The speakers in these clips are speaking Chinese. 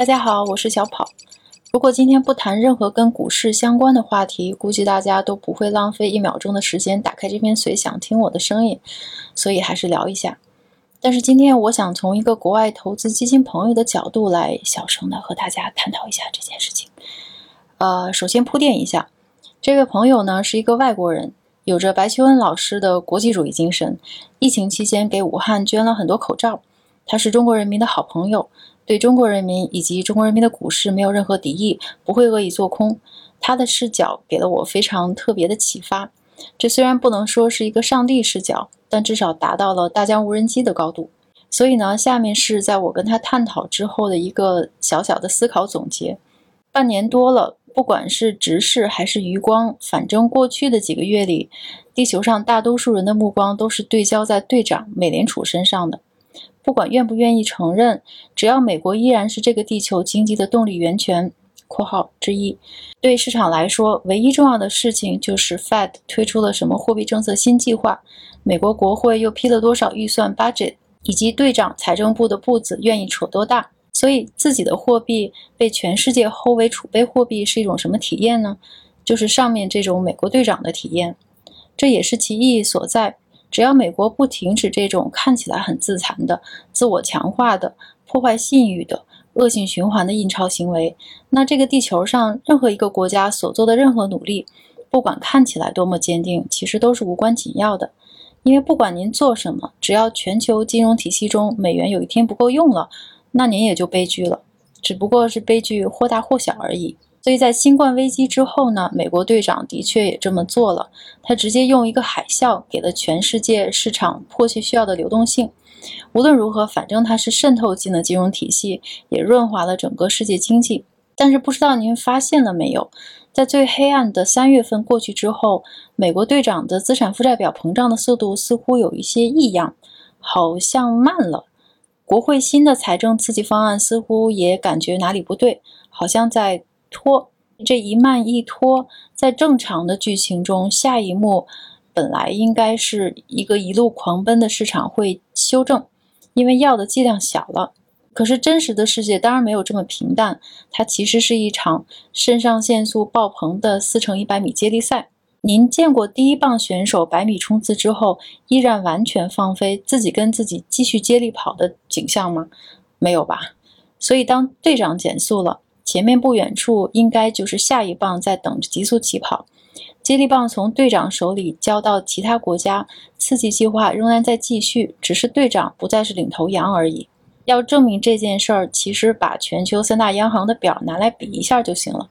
大家好，我是小跑。如果今天不谈任何跟股市相关的话题，估计大家都不会浪费一秒钟的时间打开这篇随想听我的声音，所以还是聊一下。但是今天我想从一个国外投资基金朋友的角度来小声的和大家探讨一下这件事情。呃，首先铺垫一下，这位朋友呢是一个外国人，有着白求恩老师的国际主义精神，疫情期间给武汉捐了很多口罩。他是中国人民的好朋友。对中国人民以及中国人民的股市没有任何敌意，不会恶意做空。他的视角给了我非常特别的启发。这虽然不能说是一个上帝视角，但至少达到了大疆无人机的高度。所以呢，下面是在我跟他探讨之后的一个小小的思考总结。半年多了，不管是直视还是余光，反正过去的几个月里，地球上大多数人的目光都是对焦在队长美联储身上的。不管愿不愿意承认，只要美国依然是这个地球经济的动力源泉（括号之一），对市场来说，唯一重要的事情就是 Fed 推出了什么货币政策新计划，美国国会又批了多少预算 budget，以及队长财政部的步子愿意扯多大。所以，自己的货币被全世界吼为储备货币是一种什么体验呢？就是上面这种美国队长的体验，这也是其意义所在。只要美国不停止这种看起来很自残的、自我强化的、破坏信誉的恶性循环的印钞行为，那这个地球上任何一个国家所做的任何努力，不管看起来多么坚定，其实都是无关紧要的。因为不管您做什么，只要全球金融体系中美元有一天不够用了，那您也就悲剧了，只不过是悲剧或大或小而已。所以在新冠危机之后呢，美国队长的确也这么做了。他直接用一个海啸给了全世界市场迫切需要的流动性。无论如何，反正它是渗透进了金融体系，也润滑了整个世界经济。但是不知道您发现了没有，在最黑暗的三月份过去之后，美国队长的资产负债表膨胀的速度似乎有一些异样，好像慢了。国会新的财政刺激方案似乎也感觉哪里不对，好像在。拖这一慢一拖，在正常的剧情中，下一幕本来应该是一个一路狂奔的市场会修正，因为药的剂量小了。可是真实的世界当然没有这么平淡，它其实是一场肾上腺素爆棚的四乘一百米接力赛。您见过第一棒选手百米冲刺之后依然完全放飞自己跟自己继续接力跑的景象吗？没有吧。所以当队长减速了。前面不远处应该就是下一棒在等着急速起跑，接力棒从队长手里交到其他国家，刺激计划仍然在继续，只是队长不再是领头羊而已。要证明这件事儿，其实把全球三大央行的表拿来比一下就行了。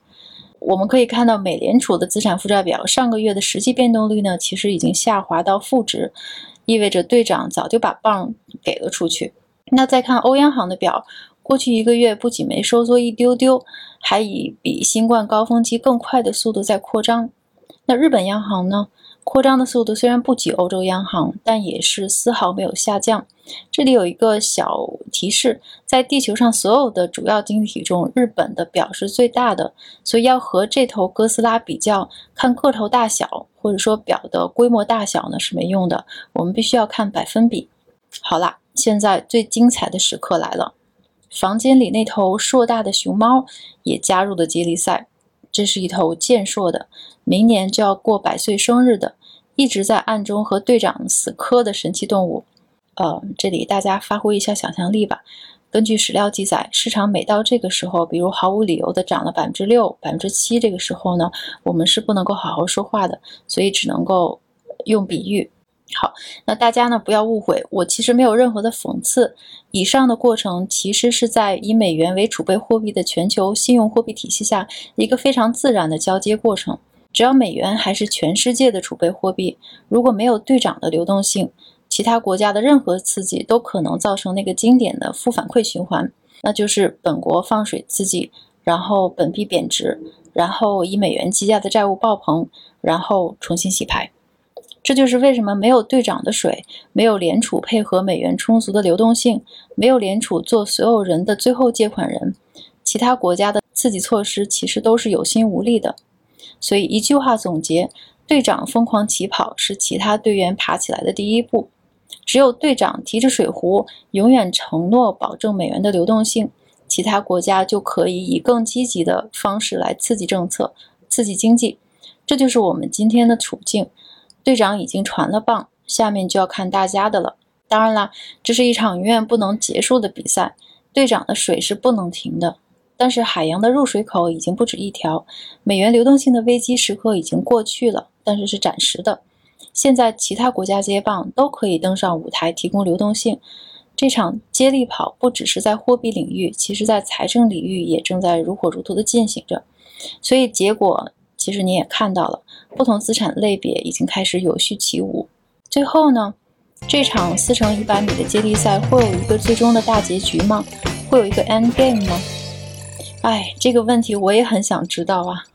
我们可以看到，美联储的资产负债表上个月的实际变动率呢，其实已经下滑到负值，意味着队长早就把棒给了出去。那再看欧央行的表。过去一个月不仅没收缩一丢丢，还以比新冠高峰期更快的速度在扩张。那日本央行呢？扩张的速度虽然不及欧洲央行，但也是丝毫没有下降。这里有一个小提示：在地球上所有的主要经济体中，日本的表是最大的，所以要和这头哥斯拉比较，看个头大小或者说表的规模大小呢是没用的。我们必须要看百分比。好啦，现在最精彩的时刻来了。房间里那头硕大的熊猫也加入了接力赛。这是一头健硕的，明年就要过百岁生日的，一直在暗中和队长死磕的神奇动物。呃，这里大家发挥一下想象力吧。根据史料记载，市场每到这个时候，比如毫无理由的涨了百分之六、百分之七，这个时候呢，我们是不能够好好说话的，所以只能够用比喻。好，那大家呢不要误会，我其实没有任何的讽刺。以上的过程其实是在以美元为储备货币的全球信用货币体系下一个非常自然的交接过程。只要美元还是全世界的储备货币，如果没有队长的流动性，其他国家的任何刺激都可能造成那个经典的负反馈循环，那就是本国放水刺激，然后本币贬值，然后以美元计价的债务爆棚，然后重新洗牌。这就是为什么没有队长的水，没有联储配合美元充足的流动性，没有联储做所有人的最后借款人，其他国家的刺激措施其实都是有心无力的。所以一句话总结：队长疯狂起跑是其他队员爬起来的第一步。只有队长提着水壶，永远承诺保证美元的流动性，其他国家就可以以更积极的方式来刺激政策、刺激经济。这就是我们今天的处境。队长已经传了棒，下面就要看大家的了。当然啦，这是一场永远不能结束的比赛，队长的水是不能停的。但是海洋的入水口已经不止一条，美元流动性的危机时刻已经过去了，但是是暂时的。现在其他国家接棒都可以登上舞台提供流动性。这场接力跑不只是在货币领域，其实在财政领域也正在如火如荼的进行着。所以结果其实你也看到了，不同资产类别已经开始有序起舞。最后呢，这场四乘一百米的接力赛会有一个最终的大结局吗？会有一个 end game 吗？哎，这个问题我也很想知道啊。